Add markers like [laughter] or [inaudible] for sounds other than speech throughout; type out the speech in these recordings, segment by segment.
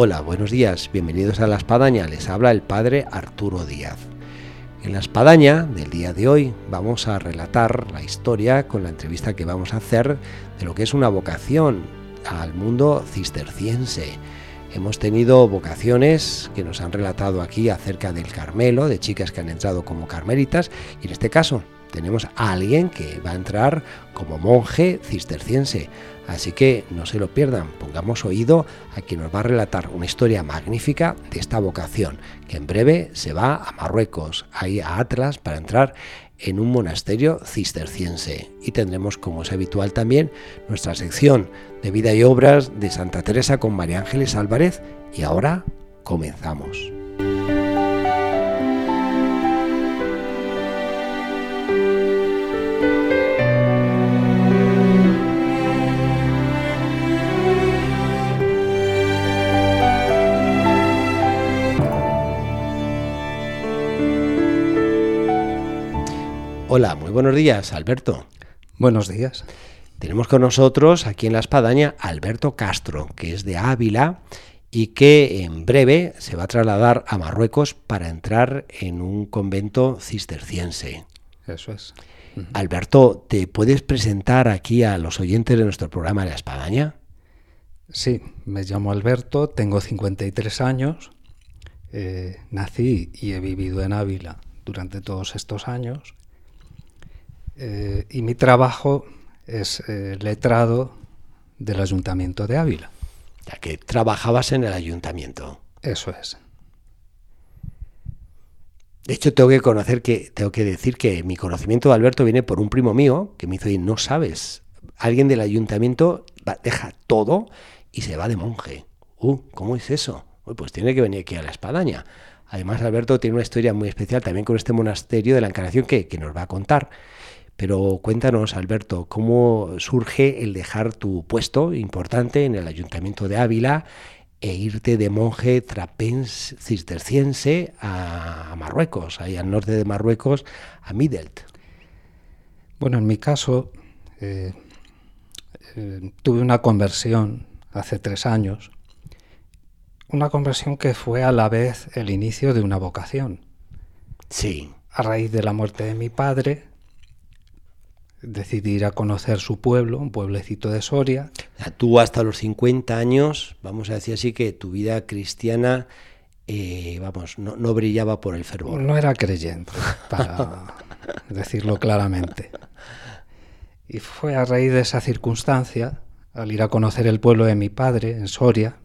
Hola, buenos días, bienvenidos a La Espadaña, les habla el Padre Arturo Díaz. En La Espadaña del día de hoy vamos a relatar la historia con la entrevista que vamos a hacer de lo que es una vocación al mundo cisterciense. Hemos tenido vocaciones que nos han relatado aquí acerca del Carmelo, de chicas que han entrado como carmelitas, y en este caso tenemos a alguien que va a entrar como monje cisterciense. Así que no se lo pierdan, pongamos oído a quien nos va a relatar una historia magnífica de esta vocación, que en breve se va a Marruecos, ahí a Atlas, para entrar en un monasterio cisterciense. Y tendremos, como es habitual también, nuestra sección de vida y obras de Santa Teresa con María Ángeles Álvarez. Y ahora comenzamos. Hola, muy buenos días, Alberto. Buenos días. Tenemos con nosotros aquí en la espadaña Alberto Castro, que es de Ávila y que en breve se va a trasladar a Marruecos para entrar en un convento cisterciense. Eso es. Alberto, ¿te puedes presentar aquí a los oyentes de nuestro programa La Espadaña? Sí, me llamo Alberto, tengo 53 años, eh, nací y he vivido en Ávila durante todos estos años eh, y mi trabajo es eh, letrado del Ayuntamiento de Ávila. Ya que trabajabas en el ayuntamiento. Eso es. De hecho, tengo que conocer que, tengo que decir que mi conocimiento de Alberto viene por un primo mío que me hizo no sabes, alguien del ayuntamiento deja todo y se va de monje. Uh, ¿cómo es eso? pues tiene que venir aquí a la espadaña. Además, Alberto tiene una historia muy especial también con este monasterio de la Encarnación que, que nos va a contar. Pero cuéntanos, Alberto, ¿cómo surge el dejar tu puesto importante en el Ayuntamiento de Ávila e irte de monje trapens cisterciense a Marruecos, ahí al norte de Marruecos, a Midelt? Bueno, en mi caso, eh, eh, tuve una conversión hace tres años, una conversión que fue a la vez el inicio de una vocación. Sí. A raíz de la muerte de mi padre, decidí ir a conocer su pueblo, un pueblecito de Soria. Tú hasta los 50 años, vamos a decir así, que tu vida cristiana, eh, vamos, no, no, brillaba por el fervor. No era creyente, para [laughs] decirlo claramente. Y fue a raíz de esa circunstancia, al ir a conocer el pueblo de mi padre, en Soria,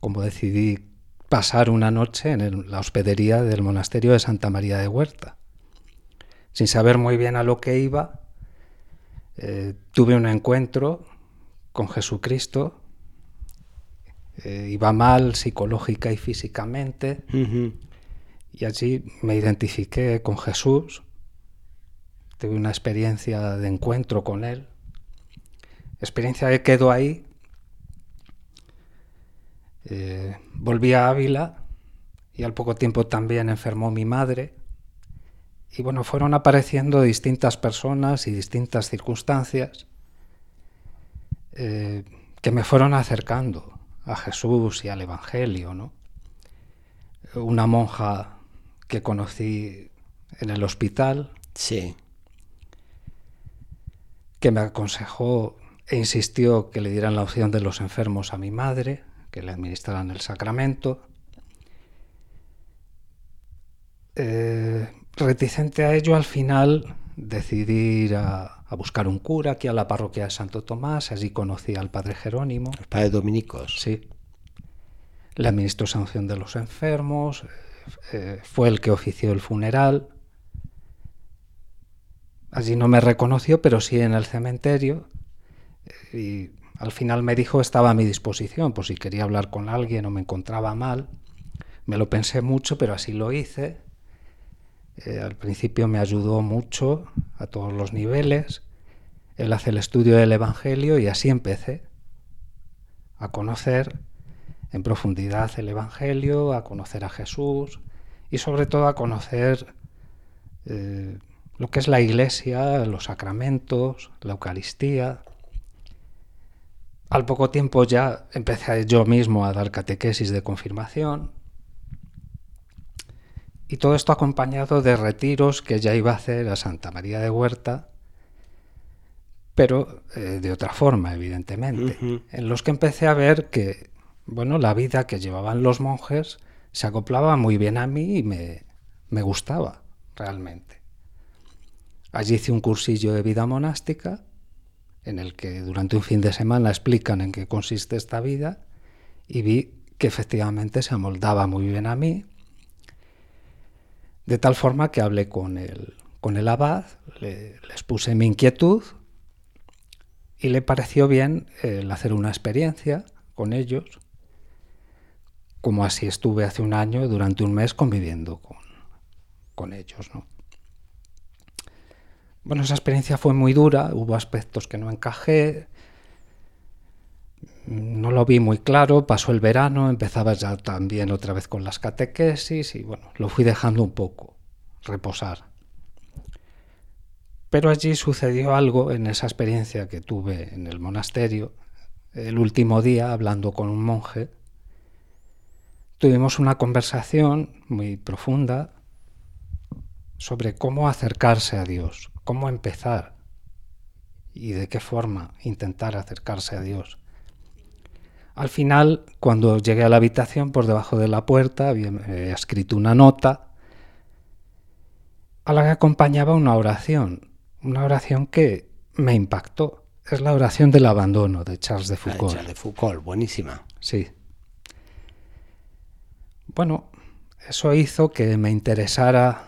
como decidí pasar una noche en la hospedería del monasterio de Santa María de Huerta. Sin saber muy bien a lo que iba, eh, tuve un encuentro con Jesucristo, eh, iba mal psicológica y físicamente, y allí me identifiqué con Jesús, tuve una experiencia de encuentro con Él, experiencia que quedó ahí, eh, volví a Ávila y al poco tiempo también enfermó mi madre, y bueno, fueron apareciendo distintas personas y distintas circunstancias eh, que me fueron acercando a Jesús y al Evangelio, ¿no? Una monja que conocí en el hospital. Sí. Que me aconsejó e insistió que le dieran la opción de los enfermos a mi madre, que le administraran el sacramento. Eh, reticente a ello, al final decidí ir a, buscar un cura aquí a la parroquia de Santo Tomás. Allí conocí al padre Jerónimo. Los padres dominicos. Sí. Le administró sanción de los enfermos. Eh, fue el que ofició el funeral. Allí no me reconoció, pero sí en el cementerio. Y al final me dijo estaba a mi disposición, por si quería hablar con alguien o me encontraba mal. Me lo pensé mucho, pero así lo hice. Eh, al principio me ayudó mucho a todos los niveles. Él hace el estudio del Evangelio y así empecé a conocer en profundidad el Evangelio, a conocer a Jesús y sobre todo a conocer eh, lo que es la iglesia, los sacramentos, la Eucaristía. Al poco tiempo ya empecé yo mismo a dar catequesis de confirmación y todo esto acompañado de retiros que ya iba a hacer a Santa María de Huerta, pero eh, de otra forma, evidentemente, en los que empecé a ver que, bueno, la vida que llevaban los monjes se acoplaba muy bien a mí y me, me gustaba realmente. Allí hice un cursillo de vida monástica en el que durante un fin de semana explican en qué consiste esta vida y vi que efectivamente se amoldaba muy bien a mí, de tal forma que hablé con el, con el abad, les puse mi inquietud y le pareció bien el hacer una experiencia con ellos, como así estuve hace un año durante un mes conviviendo con, con ellos. ¿no? Bueno, esa experiencia fue muy dura, hubo aspectos que no encajé, no lo vi muy claro, pasó el verano, empezaba ya también otra vez con las catequesis y bueno, lo fui dejando un poco reposar. Pero allí sucedió algo en esa experiencia que tuve en el monasterio, el último día hablando con un monje. Tuvimos una conversación muy profunda sobre cómo acercarse a Dios, cómo empezar y de qué forma intentar acercarse a Dios. Al final, cuando llegué a la habitación, por debajo de la puerta había escrito una nota a la que acompañaba una oración, una oración que me impactó. Es la oración del abandono de Charles de Foucault. Charles de Foucault, buenísima. Sí. Bueno, eso hizo que me interesara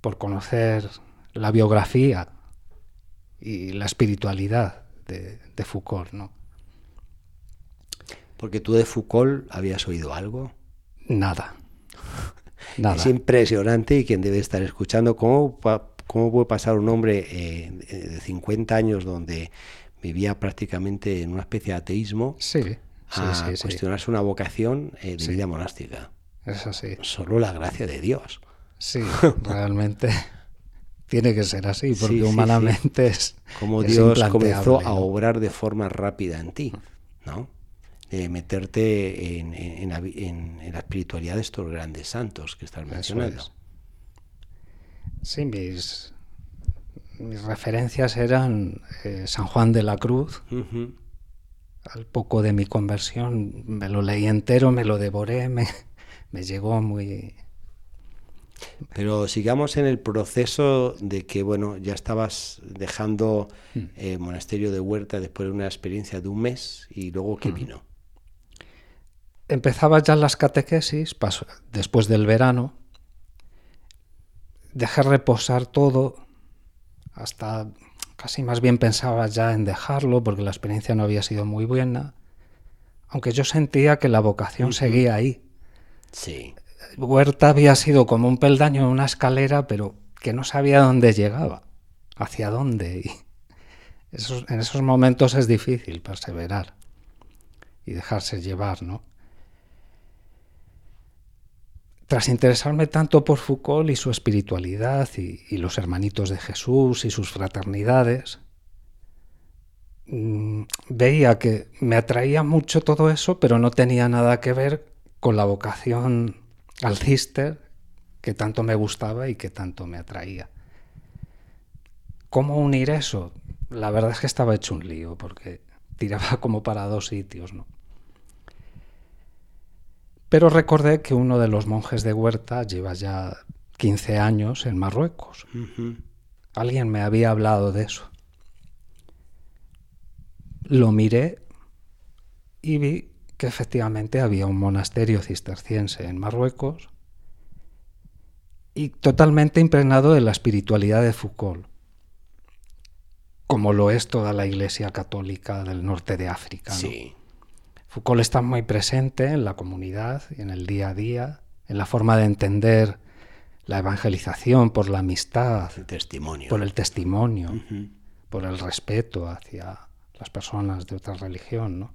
por conocer la biografía y la espiritualidad de, de Foucault, ¿no? Porque tú de Foucault habías oído algo. Nada. [laughs] Nada. Es impresionante y quien debe estar escuchando cómo, cómo puede pasar un hombre eh, de 50 años donde vivía prácticamente en una especie de ateísmo sí, sí, a sí, cuestionarse una vocación eh, de vida monástica. Es así. Solo la gracia de Dios. Sí, [laughs] realmente tiene que ser así, porque humanamente es. Como Dios comenzó a obrar de forma rápida en ti, ¿no? De meterte en, en, en, la espiritualidad de estos grandes santos que estás mencionando. Es. Sí, mis, mis, referencias eran eh, San Juan de la Cruz. Uh -huh. Al poco de mi conversión me lo leí entero, me lo devoré, me, me llegó muy... Pero sigamos en el proceso de que, bueno, ya estabas dejando el eh, monasterio de Huerta después de una experiencia de un mes y luego, ¿qué vino? Empezaba ya las catequesis, paso, después del verano, dejé reposar todo, hasta casi más bien pensaba ya en dejarlo porque la experiencia no había sido muy buena, aunque yo sentía que la vocación uh -huh. seguía ahí. Sí. Huerta había sido como un peldaño en una escalera, pero que no sabía dónde llegaba, hacia dónde. Y esos, en esos momentos es difícil perseverar y dejarse llevar, ¿no? Tras interesarme tanto por Foucault y su espiritualidad y, los hermanitos de Jesús y sus fraternidades, mmm, veía que me atraía mucho todo eso, pero no tenía nada que ver con la vocación al cister que tanto me gustaba y que tanto me atraía. ¿Cómo unir eso? La verdad es que estaba hecho un lío porque tiraba [laughs] como para dos sitios, ¿no? Pero recordé que uno de los monjes de Huerta lleva ya 15 años en Marruecos. Uh -huh. Alguien me había hablado de eso. Lo miré y vi que efectivamente había un monasterio cisterciense en Marruecos y totalmente impregnado de la espiritualidad de Foucault. como lo es toda la Iglesia Católica del norte de África. Foucault está muy presente en la comunidad y en el día a día, en la forma de entender la evangelización por la amistad, testimonio. por el testimonio, por el respeto hacia las personas de otra religión. ¿no?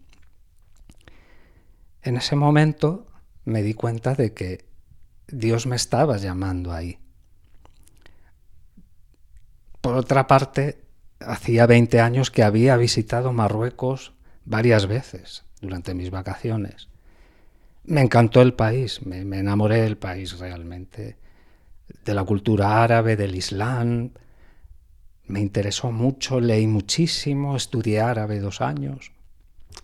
En ese momento me di cuenta de que Dios me estaba llamando ahí. Por otra parte, hacía 20 años que había visitado Marruecos varias veces durante mis vacaciones. Me encantó el país, me, enamoré del país realmente, de la cultura árabe, del Islam. Me interesó mucho, leí muchísimo, estudié árabe dos años.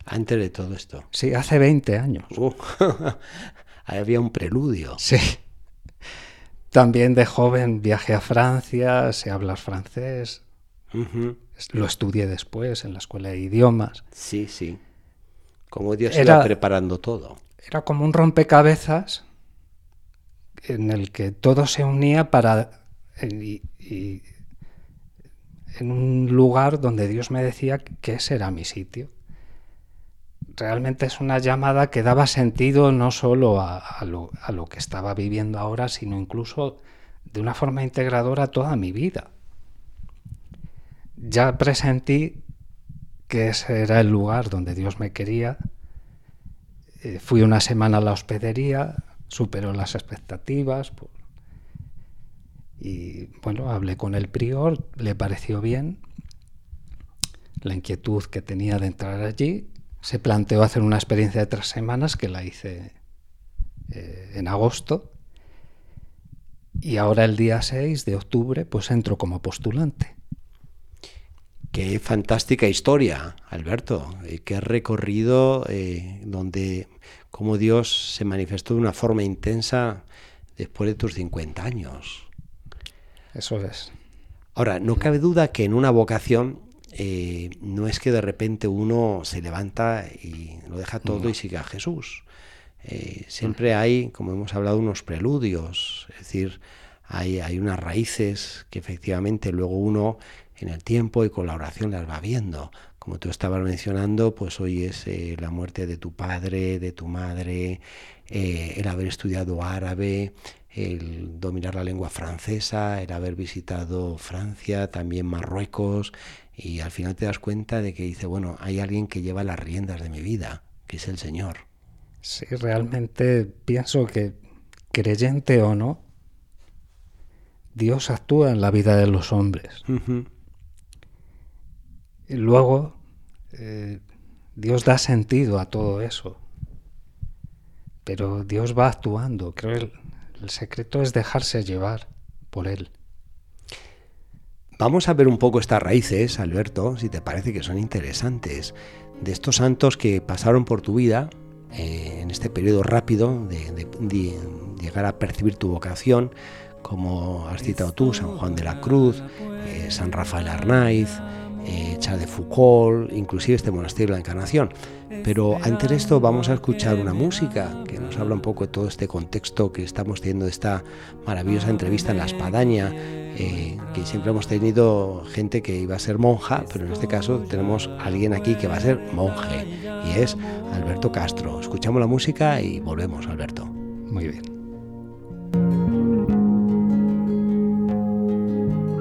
Antes de todo esto. Sí, hace 20 años. Uh, [laughs] había un preludio. Sí. También de joven viajé a Francia, sé hablar francés. Lo estudié después en la escuela de idiomas. Sí, sí. Como Dios era, preparando todo. Era como un rompecabezas en el que todo se unía para... en un lugar donde Dios me decía que ese era mi sitio realmente es una llamada que daba sentido no solo a, lo, que estaba viviendo ahora, sino incluso de una forma integradora a toda mi vida. Ya presentí que ese era el lugar donde Dios me quería. Eh, fui una semana a la hospedería, superó las expectativas. y bueno, hablé con el prior, le pareció bien la inquietud que tenía de entrar allí se planteó hacer una experiencia de tres semanas que la hice eh, en agosto y ahora el día 6 de octubre pues entro como postulante. Qué fantástica historia, Alberto. Qué recorrido eh, donde cómo Dios se manifestó de una forma intensa después de tus 50 años. Eso es. Ahora, no cabe duda que en una vocación eh, no es que de repente uno se levanta y lo deja todo y sigue a Jesús. Eh, siempre hay, como hemos hablado, unos preludios, es decir, hay, hay unas raíces que efectivamente luego uno en el tiempo y con la oración las va viendo. Como tú estabas mencionando, pues hoy es eh, la muerte de tu padre, de tu madre, el haber estudiado árabe, el dominar la lengua francesa, el haber visitado Francia, también Marruecos, y al final te das cuenta de que dice, bueno, hay alguien que lleva las riendas de mi vida, que es el Señor. Sí, realmente pienso que, creyente o no, Dios actúa en la vida de los hombres. Y luego, eh, Dios da sentido a todo eso. Pero Dios va actuando. Creo que el secreto es dejarse llevar por Él. Vamos a ver un poco estas raíces, Alberto, si te parece que son interesantes, de estos santos que pasaron por tu vida eh, en este periodo rápido de, llegar a percibir tu vocación, como has citado tú, San Juan de la Cruz, eh, San Rafael Arnaiz, eh, de Foucault, inclusive este monasterio de la Encarnación. Pero antes de esto vamos a escuchar una música que nos habla un poco de todo este contexto que estamos teniendo de esta maravillosa entrevista en La Espadaña, eh, que siempre hemos tenido gente que iba a ser monja, pero en este caso tenemos a alguien aquí que va a ser monje, y es Alberto Castro. Escuchamos la música y volvemos, Alberto. Muy bien.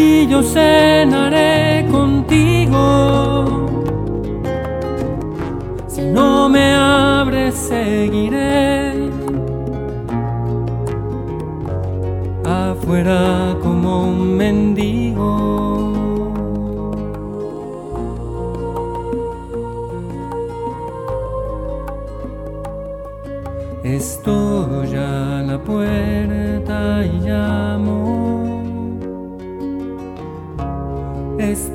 y yo cenaré contigo. Si no me abres seguiré fuera como un mendigo. Estoy a la puerta y llamo.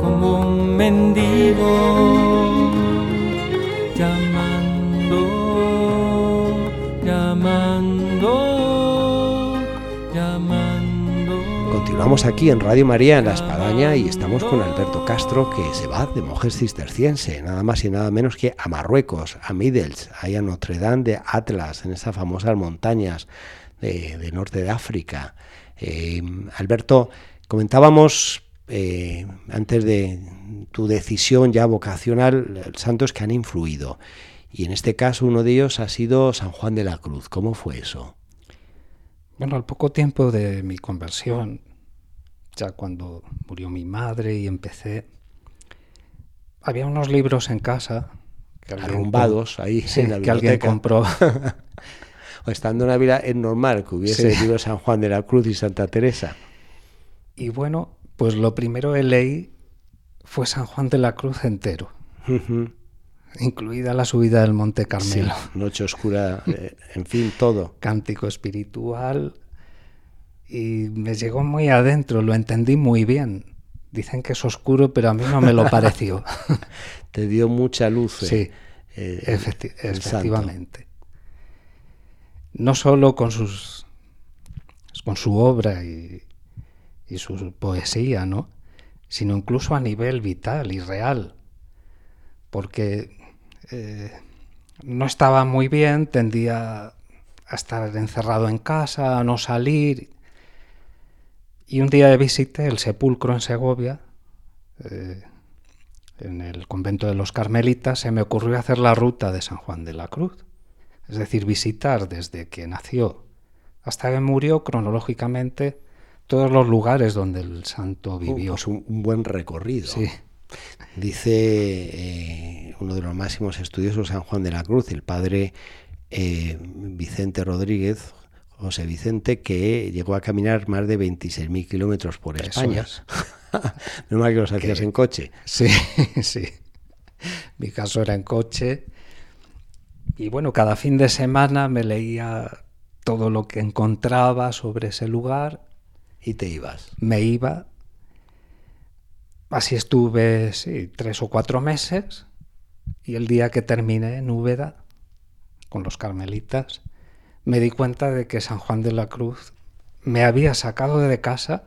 como un mendigo, llamando, llamando, llamando. Continuamos aquí en Radio María en La Espadaña y estamos con Alberto Castro que se va de monjes cisterciense, nada más y nada menos que a Marruecos, a Midels, ahí a Notre Dame de Atlas, en esas famosas montañas de, de norte de África. Eh, Alberto, comentábamos eh, antes de tu decisión ya vocacional, santos que han influido. Y en este caso uno de ellos ha sido San Juan de la Cruz. ¿Cómo fue eso? Bueno, al poco tiempo de mi conversión, ya cuando murió mi madre y empecé, había unos libros en casa que arrumbados ahí sí, en la que alguien compró. [laughs] o estando en Ávila es normal que hubiese Sí. libro San Juan de la Cruz y Santa Teresa. Y bueno, pues lo primero que leí fue San Juan de la Cruz entero, incluida la subida del Monte Sí, Carmelo. noche oscura, eh, en fin, todo. [laughs] Cántico espiritual. Y me llegó muy adentro, lo entendí muy bien. Dicen que es oscuro, pero a mí no me lo [laughs] pareció. Te dio mucha luz. eh, Sí, eh, Efecti- el santo. efectivamente. No solo con sus con su obra y, y su poesía, ¿no? sino incluso a nivel vital y real. Porque eh, no estaba muy bien, tendía a estar encerrado en casa, a no salir. Y un día visité el sepulcro en Segovia, eh, en el convento de los Carmelitas, se me ocurrió hacer la ruta de San Juan de la Cruz. Es decir, visitar desde que nació hasta que murió cronológicamente todos los lugares donde el santo vivió. Pues un, un buen recorrido. Sí, Dice eh, uno de los máximos estudiosos San Juan de la Cruz, el padre eh, Vicente Rodríguez, José Vicente, que llegó a caminar más de 26.000 kilómetros por Eso España. es. [laughs] no que los hacías Que- en coche. sí, [laughs] sí. Mi caso era en coche. Y bueno, cada fin de semana me leía todo lo que encontraba sobre ese lugar Y te ibas. me iba. Así estuve, sí, tres o cuatro meses. Y el día que terminé en Úbeda, con los carmelitas, me di cuenta de que San Juan de la Cruz me había sacado de casa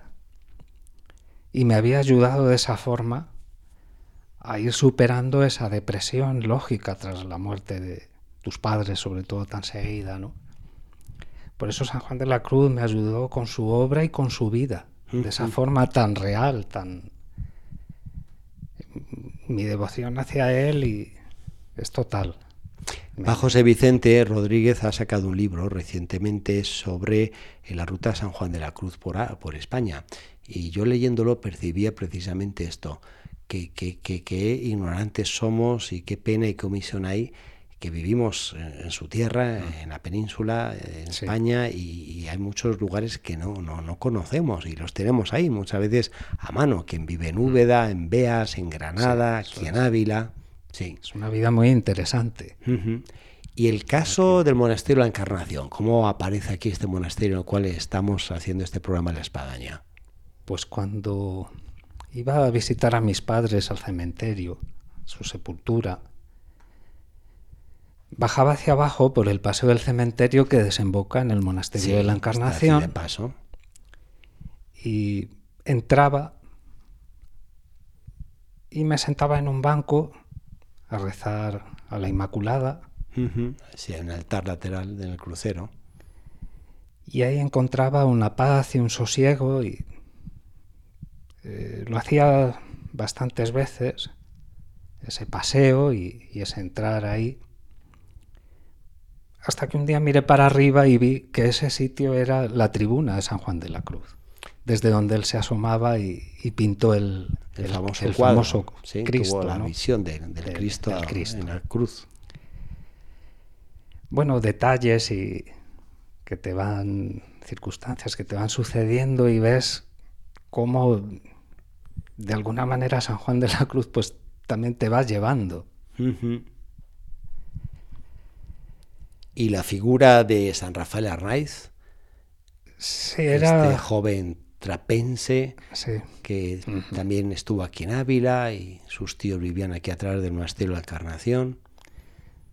y me había ayudado de esa forma a ir superando esa depresión lógica tras la muerte de tus padres, sobre todo tan seguida, ¿no? Por eso San Juan de la Cruz me ayudó con su obra y con su vida, de esa forma tan real, tan... Mi devoción hacia él y es total. Va José Vicente Rodríguez ha sacado un libro recientemente sobre eh, la ruta San Juan de la Cruz por, a- por España. Y yo leyéndolo percibía precisamente esto, que, que, que- que ignorantes somos y qué pena y qué omisión hay que vivimos en, en su tierra, en la península, en Sí. España, y, y hay muchos lugares que no, no, no conocemos y los tenemos ahí muchas veces a mano. Quien vive en Úbeda, en Beas, en Granada, eso aquí en. Ávila. Sí. Es una vida muy interesante. Y el caso del monasterio de la Encarnación, ¿cómo aparece aquí este monasterio en el cual estamos haciendo este programa de la Espadaña? Pues cuando iba a visitar a mis padres al cementerio, su sepultura, bajaba hacia abajo por el paseo del cementerio que desemboca en el monasterio Sí, de la Encarnación de paso. y entraba y me sentaba en un banco a rezar a la Inmaculada. Sí, hay un altar lateral del crucero. y ahí encontraba una paz y un sosiego y eh, lo hacía bastantes veces ese paseo y, y ese entrar ahí hasta que un día miré para arriba y vi que ese sitio era la tribuna de San Juan de la Cruz desde donde él se asomaba y, y pintó el, El, famoso el cuadro. famoso sí, Cristo tuvo la ¿no? visión de- del, Del- Cristo, del Cristo. en la cruz. bueno, detalles y que te van, circunstancias que te van sucediendo y ves cómo de alguna manera San Juan de la Cruz pues también te va llevando. Y la figura de San Rafael Arnaiz, Sí, era... este joven trapense sí, que también estuvo aquí en Ávila y sus tíos vivían aquí atrás del monasterio de la Encarnación.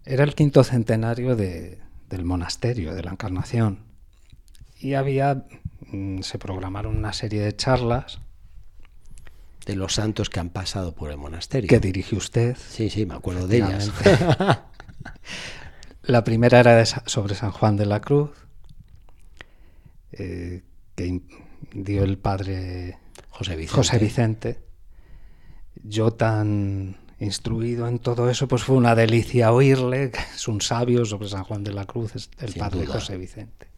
era el quinto centenario de- del monasterio de la Encarnación. Y había, mm, se programaron una serie de charlas de los santos que han pasado por el monasterio. que dirige usted. Sí, sí, me acuerdo de ellas. [laughs] La primera era de sobre San Juan de la Cruz, eh, que dio el padre José Vicente. José Vicente. Yo tan instruido en todo eso, pues fue una delicia oírle, [laughs] que es un sabio sobre San Juan de la Cruz, es el Sin padre duda. José Vicente.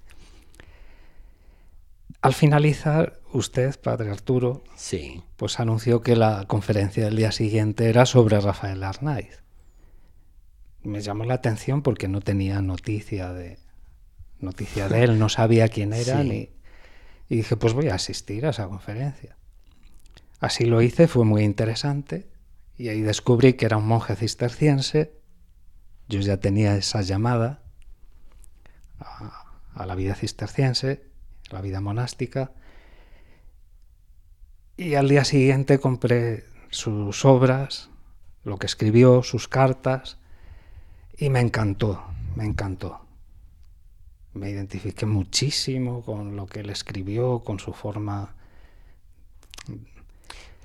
Al finalizar, usted, padre Arturo, Sí, pues anunció que la conferencia del día siguiente era sobre Rafael Arnaiz. Me llamó la atención porque no tenía noticia de noticia de él, no sabía quién [laughs] era Sí. ni y dije, pues voy a asistir a esa conferencia. Así lo hice, fue muy interesante y ahí descubrí que era un monje cisterciense. Yo ya tenía esa llamada a, a la vida cisterciense, a la vida monástica. Y al día siguiente compré sus obras, lo que escribió, sus cartas, y me encantó, me encantó. Me identifiqué muchísimo con lo que él escribió, con su forma.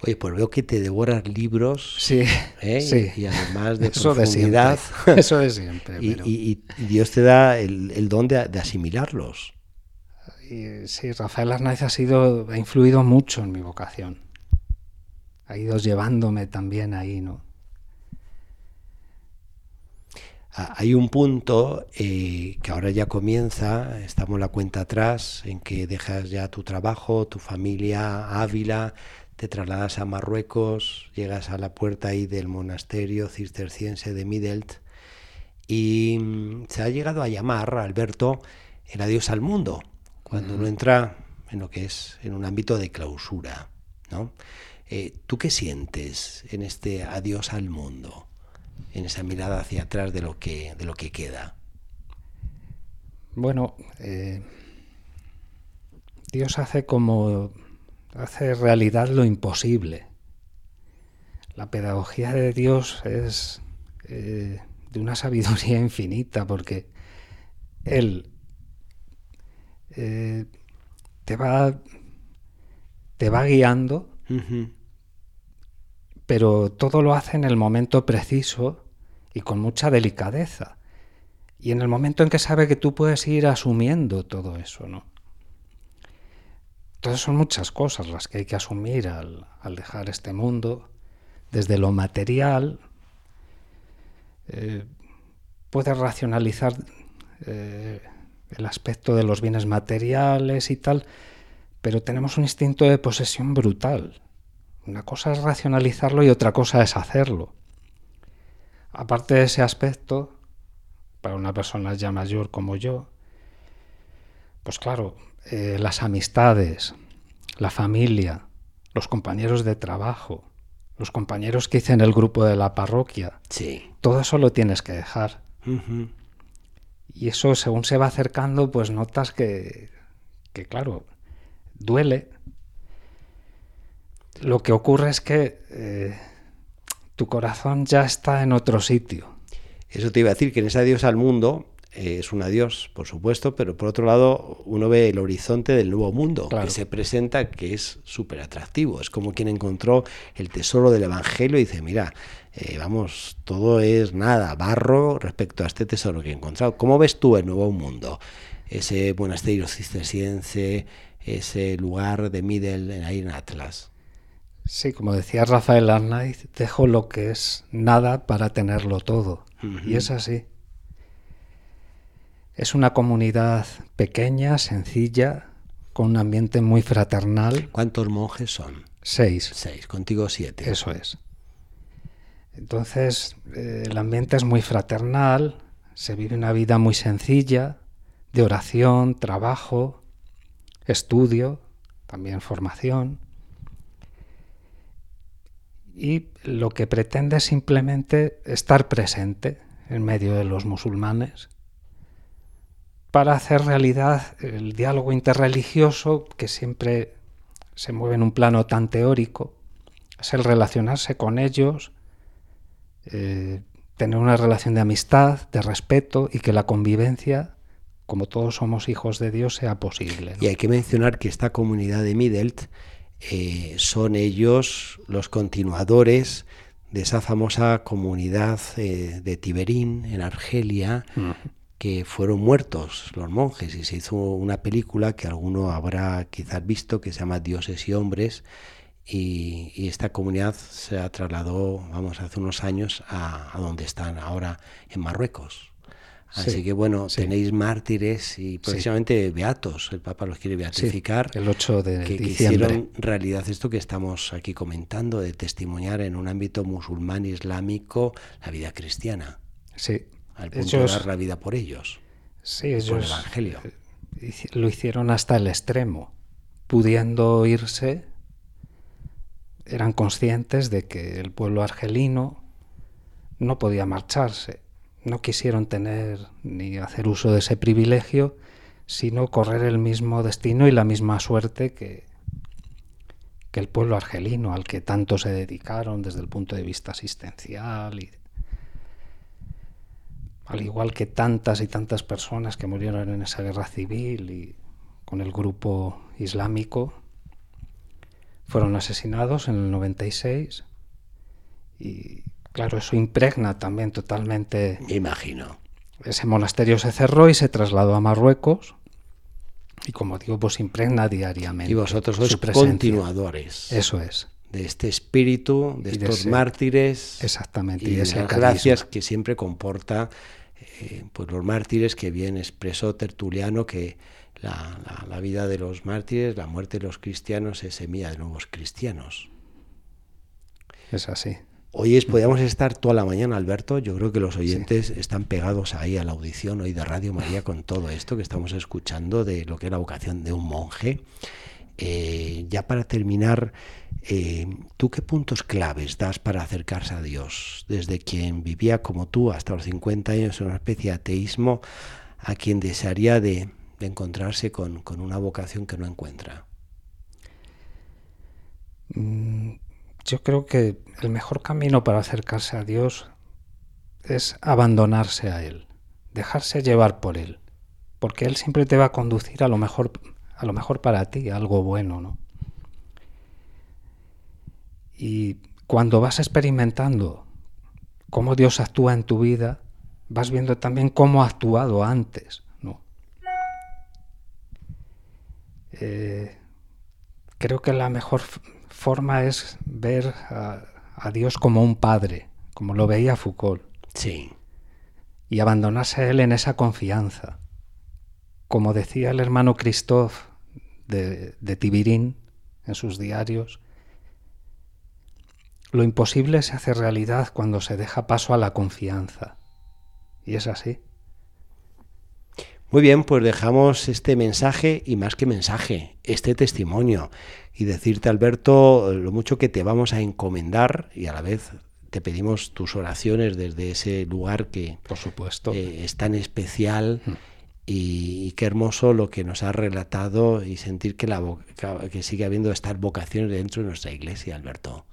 Oye, pues veo que te devoras libros Sí, ¿eh? sí. y además de Eso de siempre. Eso de siempre. [laughs] y, pero- y- y Dios te da el, el don de, de asimilarlos. Y sí, Rafael Arnaiz ha sido, ha influido mucho en mi vocación. Ha ido llevándome también ahí, ¿no? Hay un punto eh, que ahora ya comienza, estamos la cuenta atrás, en que dejas ya tu trabajo, tu familia, Ávila, te trasladas a Marruecos, llegas a la puerta ahí del monasterio cisterciense de Midelt y mm, se ha llegado a llamar, Alberto, el adiós al mundo, cuando uno entra en lo que es en un ámbito de clausura, ¿no? Eh, ¿Tú qué sientes en este adiós al mundo? En esa mirada hacia atrás de lo que, de lo que queda. Bueno, eh, Dios hace como hace realidad lo imposible. La pedagogía de Dios es eh, de una sabiduría [laughs] infinita porque Él eh, te va te va guiando. Pero todo lo hace en el momento preciso y con mucha delicadeza. Y en el momento en que sabe que tú puedes ir asumiendo todo eso, ¿no? Entonces son muchas cosas las que hay que asumir al, al dejar este mundo, desde lo material, eh, puedes racionalizar eh, el aspecto de los bienes materiales y tal, pero tenemos un instinto de posesión brutal. Una cosa es racionalizarlo y otra cosa es hacerlo. Aparte de ese aspecto, para una persona ya mayor como yo, pues claro, eh, las amistades, la familia, los compañeros de trabajo, los compañeros que hice en el grupo de la parroquia, Sí. todo eso lo tienes que dejar. Y eso según se va acercando, pues notas que, que claro, duele. Lo que ocurre es que eh, tu corazón ya está en otro sitio. Eso te iba a decir, que en ese adiós al mundo eh, es un adiós, por supuesto, pero por otro lado uno ve el horizonte del nuevo mundo Claro. que se presenta, que es súper atractivo. Es como quien encontró el tesoro del Evangelio y dice, mira, eh, vamos, todo es nada, barro respecto a este tesoro que he encontrado. ¿Cómo ves tú el nuevo mundo? Ese monasterio cisterciense, ese lugar de Middle en ahí en Atlas. Sí, como decía Rafael Arnaiz, dejo lo que es nada para tenerlo todo. Y es así. Es una comunidad pequeña, sencilla, con un ambiente muy fraternal. ¿Cuántos monjes son? Seis, Seis, contigo siete. eso es. Entonces, eh, el ambiente es muy fraternal, se vive una vida muy sencilla, de oración, trabajo, estudio, también formación. Y lo que pretende es simplemente estar presente en medio de los musulmanes para hacer realidad el diálogo interreligioso que siempre se mueve en un plano tan teórico, es el relacionarse con ellos, eh, tener una relación de amistad, de respeto y que la convivencia, como todos somos hijos de Dios, sea posible. Y hay que mencionar que esta comunidad de Middelt eh, son ellos los continuadores de esa famosa comunidad eh, de Tiberín en Argelia, que fueron muertos los monjes. Y se hizo una película que alguno habrá quizás visto que se llama Dioses y Hombres. Y, y esta comunidad se ha trasladó, vamos, hace unos años a, a donde están ahora en Marruecos. Así Sí, que bueno, sí. tenéis mártires y próximamente beatos, el Papa los quiere beatificar. el 8 de que, que diciembre. hicieron realidad esto que estamos aquí comentando, de testimoniar en un ámbito musulmán islámico la vida cristiana, Sí, al punto ellos, de dar la vida por ellos, sí, por el ellos Evangelio. hici- lo hicieron hasta el extremo, pudiendo irse, eran conscientes de que el pueblo argelino no podía marcharse, no quisieron tener ni hacer uso de ese privilegio, sino correr el mismo destino y la misma suerte que, que el pueblo argelino, al que tanto se dedicaron desde el punto de vista asistencial y al igual que tantas y tantas personas que murieron en esa guerra civil y con el grupo islámico, fueron asesinados en el 96 y claro, eso impregna también totalmente. Me imagino. Ese monasterio se cerró y se trasladó a Marruecos y como digo, pues impregna diariamente. Y vosotros sois continuadores Eso es, de este espíritu, de Y de estos ese- mártires exactamente. y de las carisma. gracias que siempre comporta eh, pues los mártires, que bien expresó Tertuliano que la, la- la vida de los mártires, la muerte de los cristianos es semilla de nuevos cristianos. Es así. Hoy es, podríamos estar toda la mañana, Alberto. Yo creo que los oyentes están pegados ahí a la audición hoy de Radio María con todo esto que estamos escuchando de lo que es la vocación de un monje. Eh, ya para terminar, eh, ¿tú qué puntos claves das para acercarse a Dios? Desde quien vivía como tú hasta los 50 años en una especie de ateísmo, a quien desearía de, de encontrarse con, con una vocación que no encuentra. Mm, Yo creo que el mejor camino para acercarse a Dios es abandonarse a Él, dejarse llevar por Él, porque Él siempre te va a conducir a lo mejor, a lo mejor para ti, a algo bueno, ¿no? Y cuando vas experimentando cómo Dios actúa en tu vida, vas viendo también cómo ha actuado antes, ¿no? Eh, creo que la mejor forma es ver a, a Dios como un padre, como lo veía Foucault, Sí, y abandonarse a Él en esa confianza. Como decía el hermano Christophe de, de Tibirín en sus diarios, lo imposible se hace realidad cuando se deja paso a la confianza. Y es así. Muy bien, pues dejamos este mensaje y más que mensaje, este testimonio y decirte Alberto lo mucho que te vamos a encomendar y a la vez te pedimos tus oraciones desde ese lugar que Por supuesto. eh, es tan especial Mm. y, y qué hermoso lo que nos has relatado y sentir que, la, que sigue habiendo estas vocaciones dentro de nuestra iglesia, Alberto.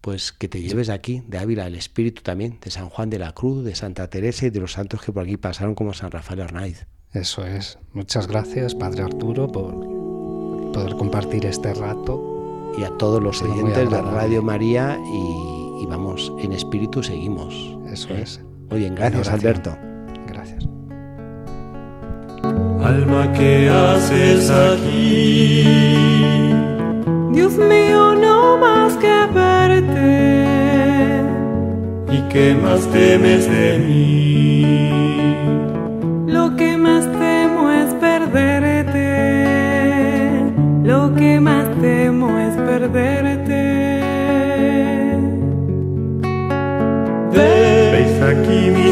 Pues que te lleves de aquí, de Ávila, el espíritu también, de San Juan de la Cruz, de Santa Teresa y de los santos que por aquí pasaron como San Rafael Arnaiz. Eso es. Muchas gracias, Padre Arturo, por poder compartir este rato. Y a todos los oyentes de Radio María y, vamos, en espíritu seguimos. Eso es. Muy bien, gracias Alberto. Gracias. Alma, ¿qué haces aquí? Dios mío, no más que verte. ¿Y qué más temes de mí? Lo que más temo es perderte. Lo que más temo es perderte. Veis aquí mi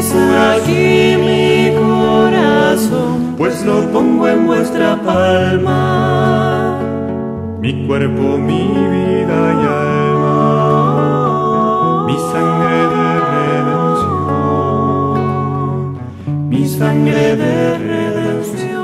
aquí mi corazón, pues lo pongo en vuestra palma mi cuerpo, mi vida y alma, mi sangre de redención, mi sangre de redención.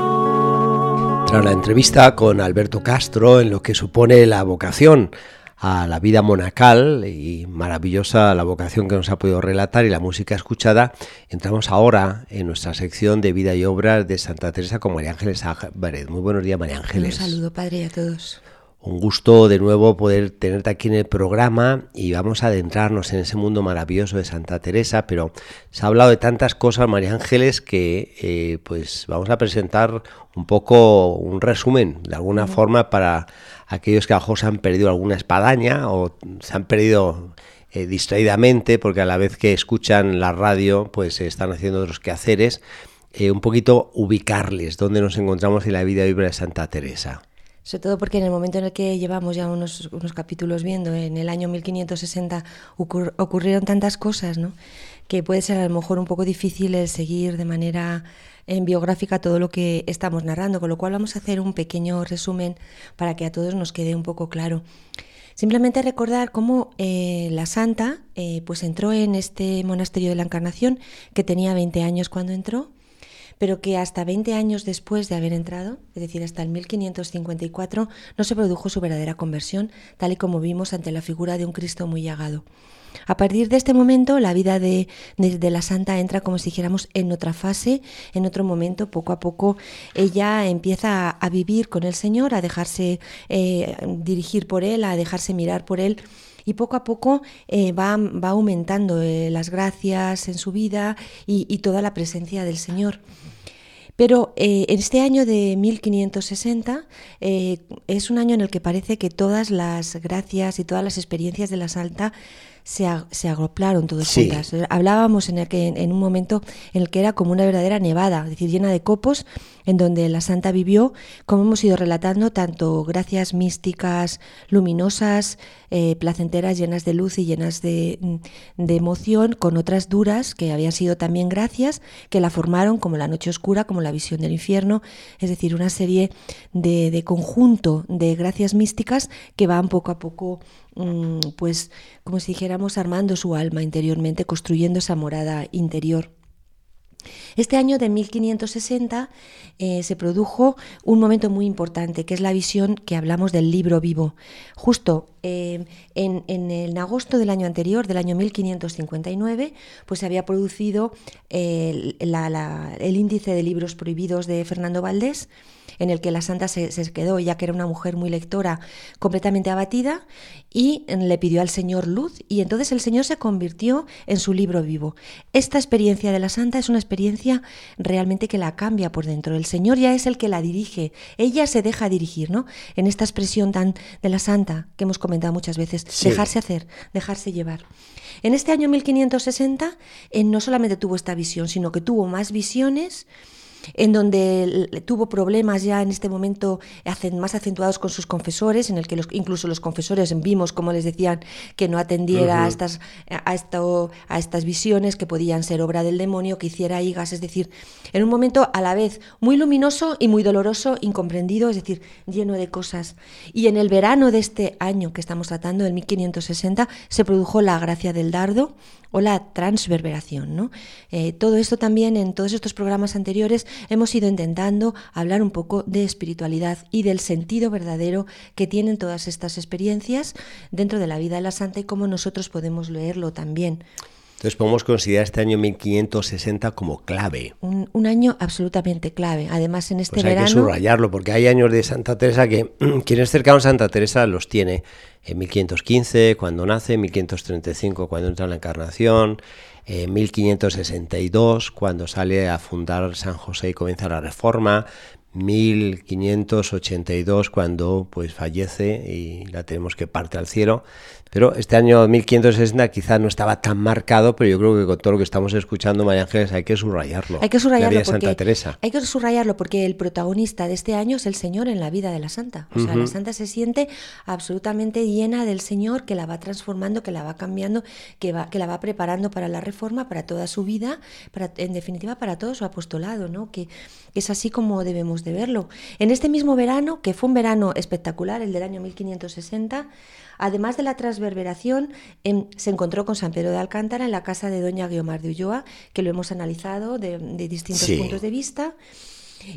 Tras la entrevista con Alberto Castro en lo que supone la vocación a la vida monacal y maravillosa la vocación que nos ha podido relatar y la música escuchada, entramos ahora en nuestra sección de vida y obras de Santa Teresa con María Ángeles Álvarez. Muy buenos días, María Ángeles. Un saludo, Padre, a todos. Un gusto de nuevo poder tenerte aquí en el programa y vamos a adentrarnos en ese mundo maravilloso de Santa Teresa, pero se ha hablado de tantas cosas, María Ángeles, que eh, pues vamos a presentar un poco un resumen, de alguna forma, para aquellos que a lo mejor se han perdido alguna espadaña o se han perdido eh, distraídamente, porque a la vez que escuchan la radio, pues están haciendo otros quehaceres, eh, un poquito ubicarles dónde nos encontramos en la vida y obra de Santa Teresa. Sobre todo porque en el momento en el que llevamos ya unos, capítulos viendo, en el año 1560 ocurrieron tantas cosas, ¿no? que puede ser a lo mejor un poco difícil el seguir de manera en biográfica todo lo que estamos narrando, con lo cual vamos a hacer un pequeño resumen para que a todos nos quede un poco claro. Simplemente recordar cómo eh, la santa eh, pues entró en este monasterio de la Encarnación, que tenía 20 años cuando entró, pero que hasta 20 años después de haber entrado, es decir, hasta el 1554, no se produjo su verdadera conversión, tal y como vimos ante la figura de un Cristo muy llagado. A partir de este momento, la vida de, la santa entra, como si dijéramos, en otra fase, en otro momento, poco a poco ella empieza a, vivir con el Señor, a dejarse eh, dirigir por Él, a dejarse mirar por Él y poco a poco eh, va, va, aumentando eh, las gracias en su vida y, toda la presencia del Señor. Pero eh, en este año de 1560 es un año en el que parece que todas las gracias y todas las experiencias de la Salta se, se agruparon todas juntas. Hablábamos en, el que, en un momento en el que era como una verdadera nevada, es decir, llena de copos, en donde la santa vivió, como hemos ido relatando, tanto gracias místicas, luminosas, eh, placenteras, llenas de luz y llenas de, de, emoción, con otras duras que habían sido también gracias, que la formaron como la noche oscura, como la visión del infierno, es decir, una serie de, de conjunto de gracias místicas que van poco a poco pues como si dijéramos armando su alma interiormente, construyendo esa morada interior. Este año de 1560 eh, se produjo un momento muy importante, que es la visión que hablamos del libro vivo. Justo eh, en, en, agosto del año anterior, del año 1559, pues se había producido el índice de libros prohibidos de Fernando Valdés, en el que la santa se, quedó, ya que era una mujer muy lectora, completamente abatida, y le pidió al Señor luz, y entonces el Señor se convirtió en su libro vivo. Esta experiencia de la santa es una experiencia realmente que la cambia por dentro. El Señor ya es el que la dirige, ella se deja dirigir, ¿no? En esta expresión tan de la santa que hemos comentado muchas veces, dejarse hacer, dejarse llevar. En este año 1560 eh, no solamente tuvo esta visión, sino que tuvo más visiones en donde tuvo problemas ya en este momento más acentuados con sus confesores, en el que incluso los confesores vimos como les decían que no atendiera a, estas, a, esto, a estas visiones que podían ser obra del demonio, que hiciera higas, es decir, en un momento a la vez muy luminoso y muy doloroso, incomprendido, es decir, lleno de cosas. Y en el verano de este año que estamos tratando, el 1560, se produjo la gracia del dardo, o la transverberación. ¿no? Eh, todo esto también en todos estos programas anteriores hemos ido intentando hablar un poco de espiritualidad y del sentido verdadero que tienen todas estas experiencias dentro de la vida de la santa y cómo nosotros podemos leerlo también. Entonces podemos considerar este año 1560 como clave. Un, año absolutamente clave. Además en este pues verano... Hay que subrayarlo porque hay años de Santa Teresa que [clears throat] quienes cercanos a Santa Teresa los tiene. En 1515 cuando nace, 1535 cuando entra en la Encarnación, en 1562 cuando sale a fundar San José y comienza la Reforma, 1582 cuando pues fallece y la tenemos que parte al cielo. Pero este año 1560 quizás no estaba tan marcado, pero yo creo que con todo lo que estamos escuchando, María Ángeles, hay que subrayarlo. Hay que subrayarlo, porque, Santa Teresa. hay que subrayarlo porque el protagonista de este año es el Señor en la vida de la Santa. O sea, la Santa se siente absolutamente llena del Señor que la va transformando, que la va cambiando, que, va, que la va preparando para la reforma, para toda su vida, para, en definitiva para todo su apostolado, ¿no? que, que es así como debemos de verlo. En este mismo verano, que fue un verano espectacular, el del año 1560, Además de la transverberación, em, se encontró con San Pedro de Alcántara en la casa de doña Guiomar de Ulloa, que lo hemos analizado de, distintos puntos de vista.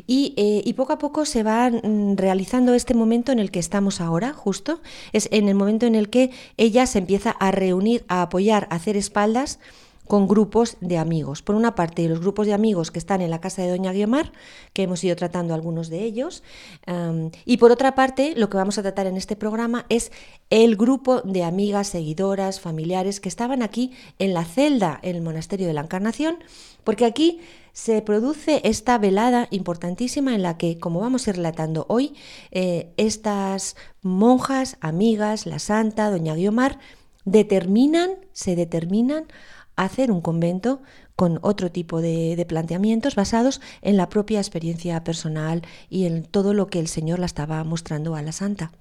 Eh, y, poco a poco se va mm, realizando este momento en el que estamos ahora, justo. Es en el momento en el que ella se empieza a reunir, a apoyar, a hacer espaldas con grupos de amigos. Por una parte, los grupos de amigos que están en la casa de Doña Guiomar, que hemos ido tratando algunos de ellos, y por otra parte, lo que vamos a tratar en este programa es el grupo de amigas, seguidoras, familiares que estaban aquí en la celda, en el monasterio de la Encarnación, porque aquí se produce esta velada importantísima en la que, como vamos a ir relatando hoy, eh, estas monjas, amigas, la santa, Doña Guiomar, determinan, se determinan hacer un convento con otro tipo de, planteamientos basados en la propia experiencia personal y en todo lo que el Señor la estaba mostrando a la santa.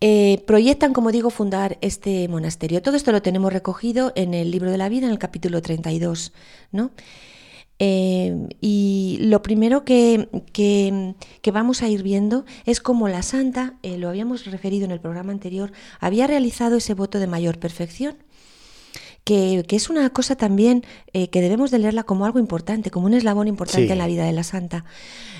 Eh, proyectan, como digo, fundar este monasterio. Todo esto lo tenemos recogido en el libro de la vida, en el capítulo 32. ¿no? Eh, y lo primero que, vamos a ir viendo es cómo la santa, eh, lo habíamos referido en el programa anterior, había realizado ese voto de mayor perfección que, es una cosa también eh, que debemos de leerla como algo importante, como un eslabón importante en la vida de la santa.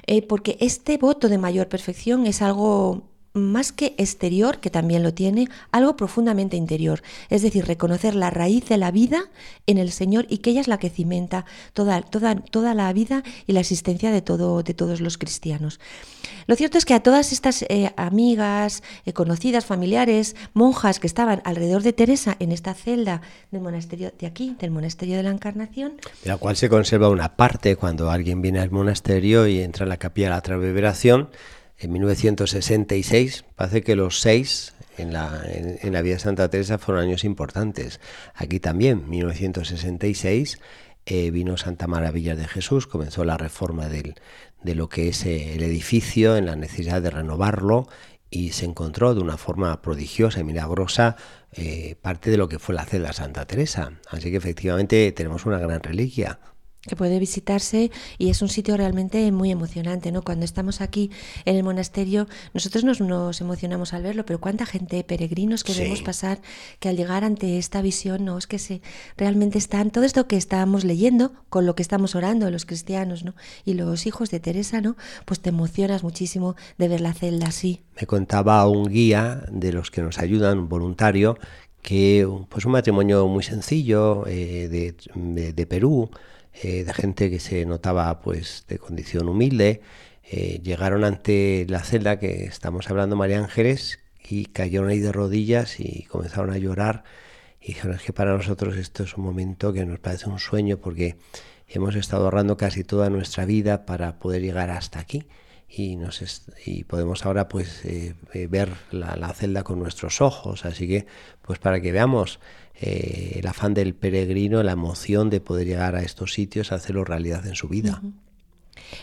Eh, porque este voto de mayor perfección es algo más que exterior, que también lo tiene, algo profundamente interior. Es decir, reconocer la raíz de la vida en el Señor y que ella es la que cimenta toda, toda, toda la vida y la existencia de, todo, de todos los cristianos. Lo cierto es que a todas estas eh, amigas, eh, conocidas, familiares, monjas que estaban alrededor de Teresa en esta celda del monasterio de aquí, del monasterio de la Encarnación, de la cual se conserva una parte cuando alguien viene al monasterio y entra en la capilla de la transverberación en 1966. Parece que los seis en la, en, vida Santa Teresa fueron años importantes. Aquí también, 1966, eh, vino Santa Maravilla de Jesús, comenzó la reforma del, de lo que es eh, el edificio, en la necesidad de renovarlo y se encontró de una forma prodigiosa y milagrosa eh, parte de lo que fue la celda Santa Teresa. Así que efectivamente tenemos una gran reliquia que puede visitarse y es un sitio realmente muy emocionante, ¿no? Cuando estamos aquí en el monasterio, nosotros nos, nos emocionamos al verlo, pero cuánta gente, peregrinos que debemos pasar, que al llegar ante esta visión, no, es que se, realmente están, todo esto que estamos leyendo, con lo que estamos orando los cristianos, ¿no? Y los hijos de Teresa, ¿no? Pues te emocionas muchísimo de ver la celda así. Me contaba un guía de los que nos ayudan, un voluntario, que pues un matrimonio muy sencillo eh, de, de Perú, eh, de gente que se notaba pues de condición humilde, eh, llegaron ante la celda que estamos hablando María Ángeles y cayeron ahí de rodillas y comenzaron a llorar. Y dijeron es que para nosotros esto es un momento que nos parece un sueño porque hemos estado ahorrando casi toda nuestra vida para poder llegar hasta aquí. Y nos y podemos ahora pues eh, ver la, la, celda con nuestros ojos. Así que pues para que veamos eh, el afán del peregrino, la emoción de poder llegar a estos sitios, hacerlo realidad en su vida.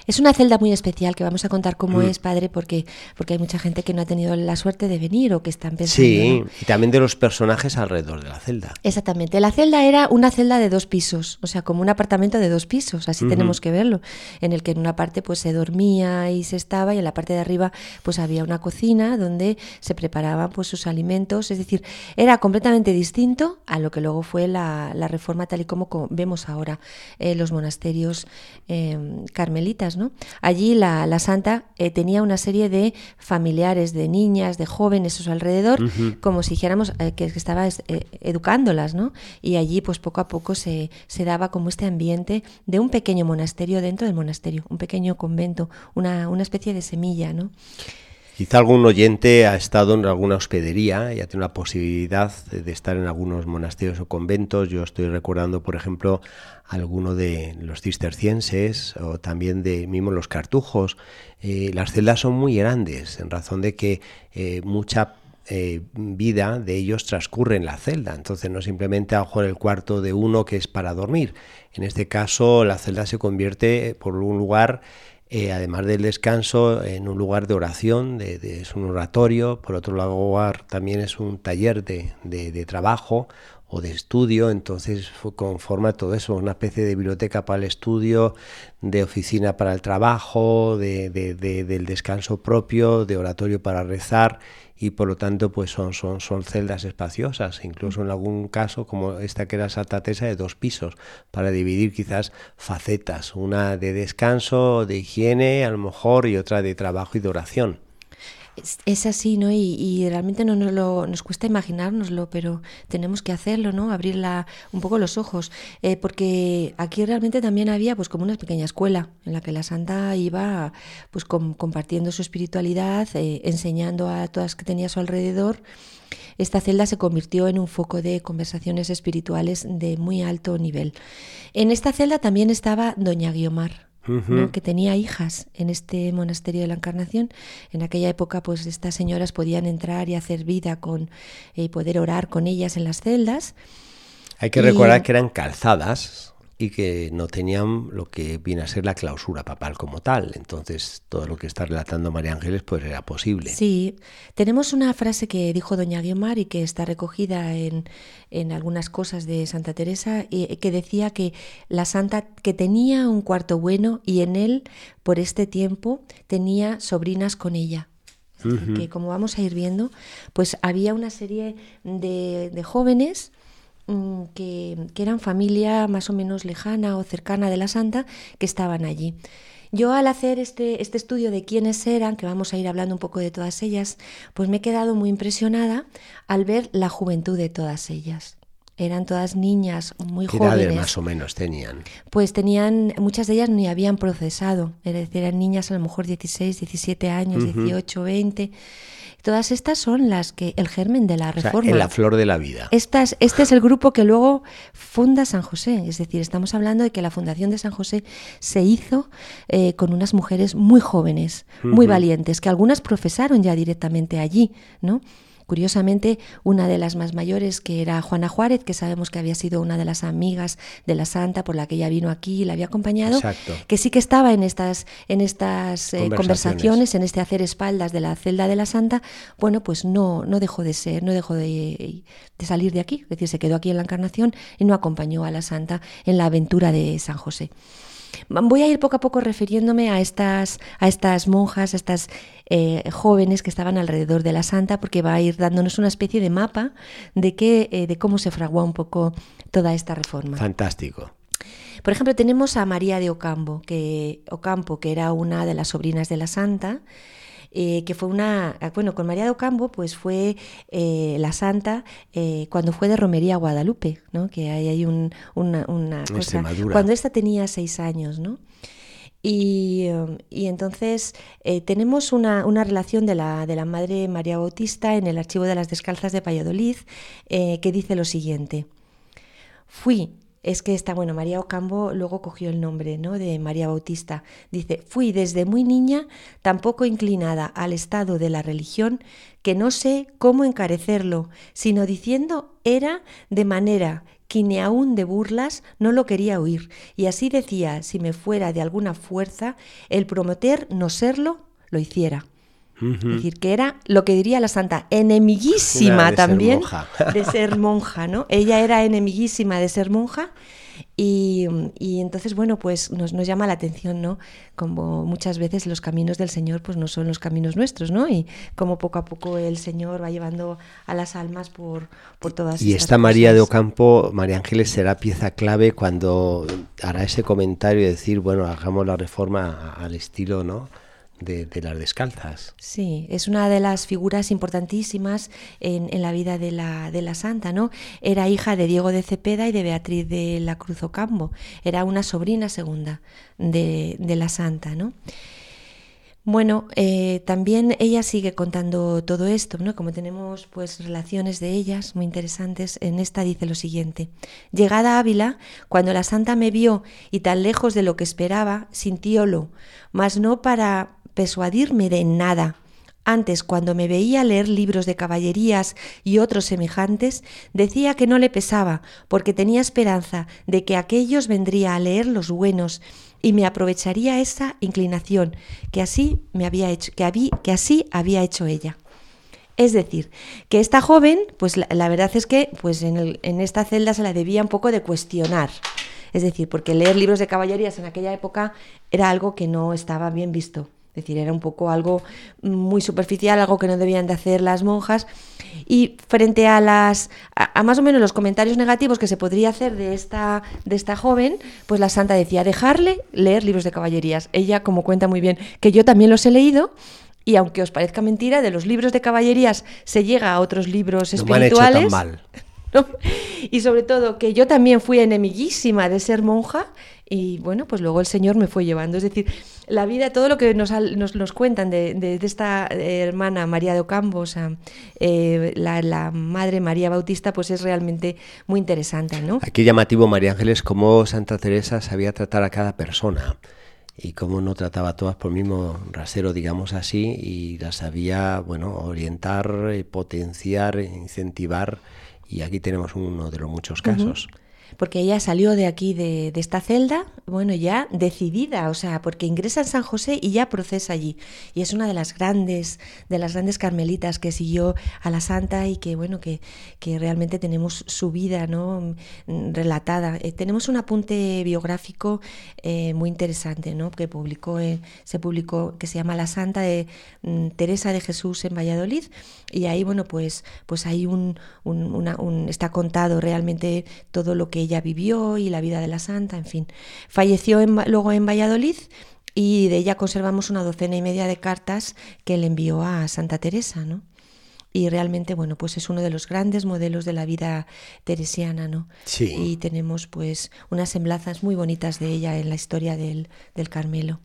Es una celda muy especial que vamos a contar cómo es, padre, porque, porque hay mucha gente que no ha tenido la suerte de venir o que están pensando. Sí, y también de los personajes alrededor de la celda. Exactamente. La celda era una celda de dos pisos, o sea, como un apartamento de dos pisos, así tenemos que verlo, en el que en una parte pues se dormía y se estaba y en la parte de arriba pues había una cocina donde se preparaban pues sus alimentos, es decir, era completamente distinto a lo que luego fue la, reforma tal y como vemos ahora en los monasterios eh, carmelitas. ¿No? Allí la, santa eh, tenía una serie de familiares, de niñas, de jóvenes a su alrededor, como si dijéramos eh, que estaba eh, educándolas, ¿no? Y allí pues poco a poco se, se, daba como este ambiente de un pequeño monasterio dentro del monasterio, un pequeño convento, una, una especie de semilla, ¿no? Quizá algún oyente ha estado en alguna hospedería y ha tenido la posibilidad de estar en algunos monasterios o conventos. Yo estoy recordando, por ejemplo, alguno de los cistercienses o también de mismo los cartujos. Eh, las celdas son muy grandes en razón de que eh, mucha eh, vida de ellos transcurre en la celda. Entonces no simplemente a el cuarto de uno que es para dormir. En este caso la celda se convierte por un lugar eh, además del descanso, en un lugar de oración, de, es un oratorio, por otro lado también es un taller de, de, trabajo o de estudio, entonces conforma todo eso, una especie de biblioteca para el estudio, de oficina para el trabajo, de, del descanso propio, de oratorio para rezar y por lo tanto pues son, son, son celdas espaciosas, incluso en algún caso como esta que era Santa Teresa de dos pisos, para dividir quizás facetas, una de descanso, de higiene a lo mejor y otra de trabajo y de oración es, así, ¿no? Y, realmente no nos, lo, nos cuesta imaginárnoslo, pero tenemos que hacerlo, ¿no? Abrir un poco los ojos, eh, porque aquí realmente también había pues como una pequeña escuela en la que la santa iba pues compartiendo su espiritualidad, eh, enseñando a todas que tenía a su alrededor. Esta celda se convirtió en un foco de conversaciones espirituales de muy alto nivel. En esta celda también estaba doña Guiomar, que tenía hijas en este monasterio de la Encarnación. En aquella época, pues estas señoras podían entrar y hacer vida con y poder orar con ellas en las celdas. Hay que recordar que eran calzadas y que no tenían lo que viene a ser la clausura papal como tal. Entonces, todo lo que está relatando María Ángeles pues era posible. Sí, tenemos una frase que dijo doña Guiomar y que está recogida en, en algunas cosas de Santa Teresa, y, que decía que la santa que tenía un cuarto bueno y en él, por este tiempo, tenía sobrinas con ella. Que como vamos a ir viendo, pues había una serie de, de jóvenes Mm, que, eran familia más o menos lejana o cercana de la santa que estaban allí. Yo al hacer este, este estudio de quiénes eran, que vamos a ir hablando un poco de todas ellas, pues me he quedado muy impresionada al ver la juventud de todas ellas. Eran todas niñas muy ¿Qué jóvenes. edades más o menos tenían? Pues tenían, muchas de ellas ni habían procesado, es decir, eran niñas a lo mejor 16, 17 años, 18, 20. Todas estas son las que el germen de la reforma. en la flor de la vida. este es el grupo que luego funda San José. Es decir, estamos hablando de que la fundación de San José se hizo eh, con unas mujeres muy jóvenes, muy valientes, que algunas profesaron ya directamente allí, ¿no? Curiosamente, una de las más mayores, que era Juana Juárez, que sabemos que había sido una de las amigas de la santa por la que ella vino aquí y la había acompañado, que sí que estaba en estas, en estas eh, conversaciones. en este hacer espaldas de la celda de la santa, bueno, pues no, no dejó de ser, no dejó de, de salir de aquí, es decir, se quedó aquí en la Encarnación y no acompañó a la santa en la aventura de San José. Voy a ir poco a poco refiriéndome a estas, a estas monjas, a estas eh, jóvenes que estaban alrededor de la santa, porque va a ir dándonos una especie de mapa de, qué, eh, de cómo se fraguó un poco toda esta reforma. Fantástico. Por ejemplo, tenemos a María de Ocampo, que, Ocampo, que era una de las sobrinas de la santa, eh, que fue una, ah, bueno, con María de Ocampo, pues fue eh, la santa eh, cuando fue de romería a Guadalupe, ¿no? Que hay, hay un, una, una cosa, cuando esta tenía seis años, ¿no? Y, um, y, entonces tenemos una, una, relación de la, de la Madre María Bautista en el Archivo de las Descalzas de Valladolid que dice lo siguiente. Fui es que está, bueno, María Ocampo luego cogió el nombre, ¿no? De María Bautista. Dice, fui desde muy niña tan poco inclinada al estado de la religión que no sé cómo encarecerlo, sino diciendo era de manera que ni aun de burlas no lo quería oír, y así decía, si me fuera de alguna fuerza, el prometer no serlo, lo hiciera. Es decir, que era lo que diría la santa, enemiguísima también [laughs] de ser monja, ¿no? Ella era enemiguísima de ser monja y, entonces, bueno, pues nos, nos, llama la atención, ¿no? Como muchas veces los caminos del Señor pues no son los caminos nuestros, ¿no? Y como poco a poco el Señor va llevando a las almas por, por todas Y esta María de Ocampo, María Ángeles, será pieza clave cuando hará ese comentario y decir, bueno, hagamos la reforma al estilo, ¿no? De, las descalzas. Sí, es una de las figuras importantísimas en, la vida de la, de la, santa, ¿no? Era hija de Diego de Cepeda y de Beatriz de la Cruz Ocampo. Era una sobrina segunda de, la santa, ¿no? Bueno, eh, también ella sigue contando todo esto, ¿no? Como tenemos pues relaciones de ellas muy interesantes, en esta dice lo siguiente. Llegada a Ávila, cuando la santa me vio y tan lejos de lo que esperaba, sintiólo, mas no para persuadirme de nada. Antes, cuando me veía leer libros de caballerías y otros semejantes, decía que no le pesaba, porque tenía esperanza de que aquellos vendría a leer los buenos y me aprovecharía esa inclinación que así me había hecho, que, que así había hecho ella. Es decir, que esta joven, pues la, verdad es que pues en, en, esta celda se la debía un poco de cuestionar. Es decir, porque leer libros de caballerías en aquella época era algo que no estaba bien visto. Es decir, era un poco algo muy superficial, algo que no debían de hacer las monjas. Y frente a las a, más o menos los comentarios negativos que se podría hacer de esta, de esta joven, pues la santa decía, dejarle leer libros de caballerías. Ella, como cuenta muy bien, que yo también los he leído, y aunque os parezca mentira, de los libros de caballerías se llega a otros libros espirituales. mal. Y sobre todo que yo también fui enemiguísima de ser monja y bueno, pues luego el Señor me fue llevando. Es decir, la vida, todo lo que nos, nos, cuentan de, esta hermana María de Ocampo, o sea, eh, la, madre María Bautista, pues es realmente muy interesante, ¿no? Aquí llamativo, María Ángeles, cómo Santa Teresa sabía tratar a cada persona y cómo no trataba a todas por el mismo rasero, digamos así, y las sabía, bueno, orientar, eh, potenciar, incentivar, y aquí tenemos uno de los muchos casos porque ella salió de aquí, de, esta celda, bueno, ya decidida, o sea, porque ingresa en San José y ya procesa allí. Y es una de las grandes, de las grandes carmelitas que siguió a la santa y que, bueno, que, que realmente tenemos su vida, ¿no? Relatada. Eh, tenemos un apunte biográfico eh, muy interesante, ¿no? Que publicó, eh, se publicó, que se llama La Santa de mm, Teresa de Jesús en Valladolid. Y ahí, bueno, pues, pues hay un, un, está contado realmente todo lo que ella vivió y la vida de la santa, en fin. Falleció luego en Valladolid y de ella conservamos una docena y media de cartas que le envió a Santa Teresa, ¿no? y realmente bueno pues es uno de los grandes modelos de la vida teresiana no sí. y tenemos pues unas semblanzas muy bonitas de ella en la historia del, del, Carmelo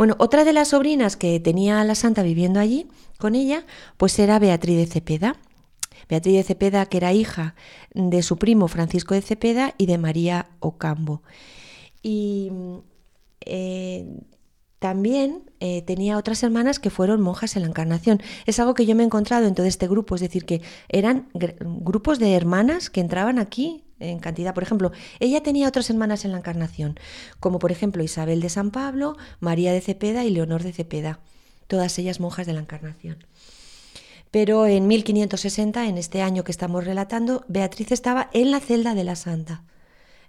bueno otra de las sobrinas que tenía la santa viviendo allí con ella pues era Beatriz de Cepeda Beatriz de Cepeda, que era hija de su primo Francisco de Cepeda y de María Ocambo. Y eh, también eh, tenía otras hermanas que fueron monjas en la Encarnación. Es algo que yo me he encontrado en todo este grupo, es decir, que eran grupos de hermanas que entraban aquí en cantidad. Por ejemplo, ella tenía otras hermanas en la Encarnación, como por ejemplo Isabel de San Pablo, María de Cepeda y Leonor de Cepeda, todas ellas monjas de la Encarnación. Pero en 1560, en este año que estamos relatando, Beatriz estaba en la celda de la Santa.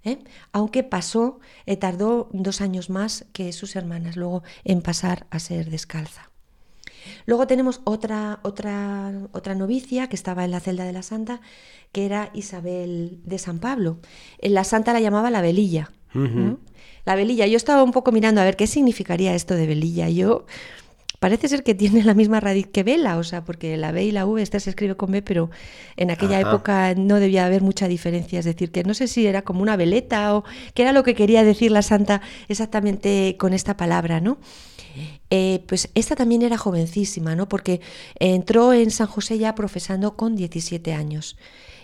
¿eh? Aunque pasó, eh, tardó dos años más que sus hermanas luego en pasar a ser descalza. Luego tenemos otra, otra, otra novicia que estaba en la celda de la Santa, que era Isabel de San Pablo. En la Santa la llamaba la velilla. La velilla. Yo estaba un poco mirando a ver qué significaría esto de velilla. Yo parece ser que tiene la misma raíz que vela, o sea, porque la B y la V, esta se escribe con B, pero en aquella época no debía haber mucha diferencia, es decir, que no sé si era como una veleta o qué era lo que quería decir la santa exactamente con esta palabra, ¿no? Eh, pues esta también era jovencísima, ¿no? Porque entró en San José ya profesando con 17 años.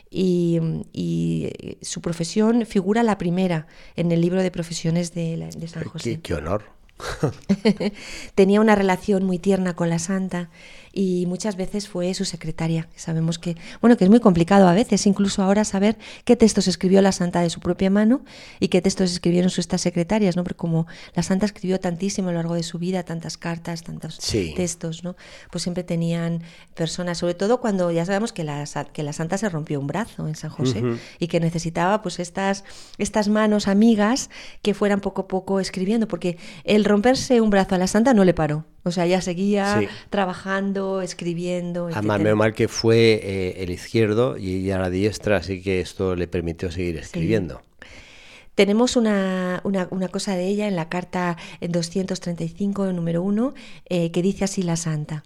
y, y, su profesión figura la primera en el libro de profesiones de, de San José. qué, qué honor. [laughs] Tenía una relación muy tierna con la santa y muchas veces fue su secretaria. Sabemos que, bueno, que es muy complicado a veces, incluso ahora saber qué textos escribió la santa de su propia mano y qué textos escribieron sus estas secretarias, ¿no? Porque como la santa escribió tantísimo a lo largo de su vida, tantas cartas, tantos textos, ¿no? Pues siempre tenían personas, sobre todo cuando ya sabemos que la, que la santa se rompió un brazo en San José y que necesitaba pues estas, estas manos amigas que fueran poco a poco escribiendo, porque el romperse un brazo a la santa no le paró. O sea, ya seguía trabajando, escribiendo. Además, menos mal que fue eh, el izquierdo y ella la diestra, así que esto le permitió seguir escribiendo. Tenemos una, cosa de ella en la carta 235, número 1, eh, que dice así la santa.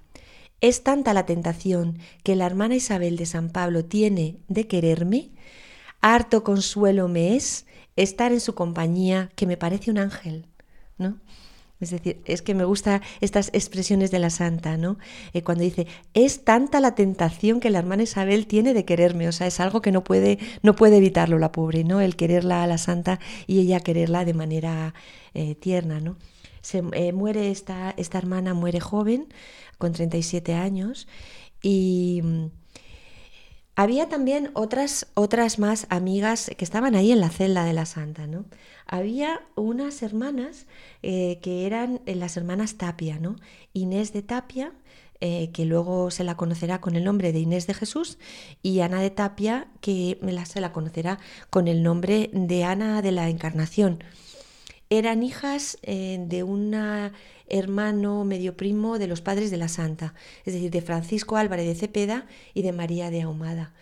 Es tanta la tentación que la hermana Isabel de San Pablo tiene de quererme, harto consuelo me es estar en su compañía, que me parece un ángel. ¿no? Es decir, es que me gustan estas expresiones de la santa, ¿no? Eh, cuando dice, es tanta la tentación que la hermana Isabel tiene de quererme, o sea, es algo que no puede, no puede evitarlo la pobre, ¿no? El quererla a la santa y ella quererla de manera eh, tierna, ¿no? Se eh, muere esta, esta hermana, muere joven, con 37 años, y mm, había también otras, otras más amigas que estaban ahí en la celda de la santa, ¿no? Había unas hermanas eh, que eran eh, las hermanas Tapia, ¿no? Inés de Tapia, eh, que luego se la conocerá con el nombre de Inés de Jesús, y Ana de Tapia, que se la conocerá con el nombre de Ana de la Encarnación. Eran hijas de un hermano medio primo de los padres de la Santa, es decir, de Francisco Álvarez de Cepeda y de María de Ahumada.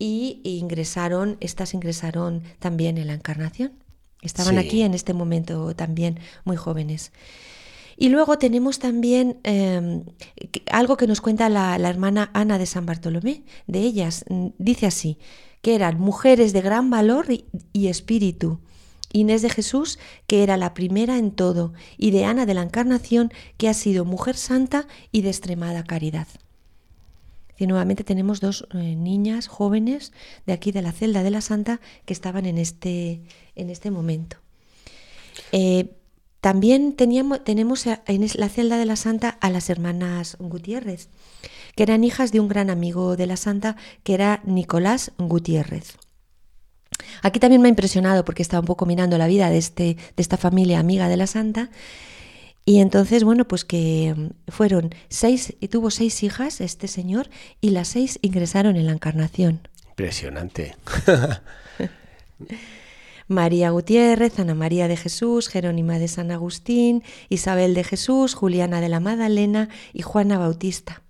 Y ingresaron, estas ingresaron también en la Encarnación. Estaban aquí en este momento también muy jóvenes. Y luego tenemos también em, algo que nos cuenta la, hermana Ana de San Bartolomé. De ellas mm, dice así, que eran mujeres de gran valor y, espíritu. Inés de Jesús, que era la primera en todo, y de Ana de la Encarnación, que ha sido mujer santa y de extremada caridad. Y nuevamente tenemos dos eh, niñas jóvenes de aquí de la celda de la Santa que estaban en este, en este momento. Eh, también teníamos, tenemos en la celda de la Santa a las hermanas Gutiérrez, que eran hijas de un gran amigo de la Santa, que era Nicolás Gutiérrez. Aquí también me ha impresionado porque estaba un poco mirando la vida de, este, de esta familia amiga de la Santa y entonces, bueno, pues que mm, fueron seis, y tuvo seis hijas este señor, y las seis ingresaron en la encarnación. Impresionante. [laughs] María Gutiérrez, Ana María de Jesús, Jerónima de San Agustín, Isabel de Jesús, Juliana de la Magdalena y Juana Bautista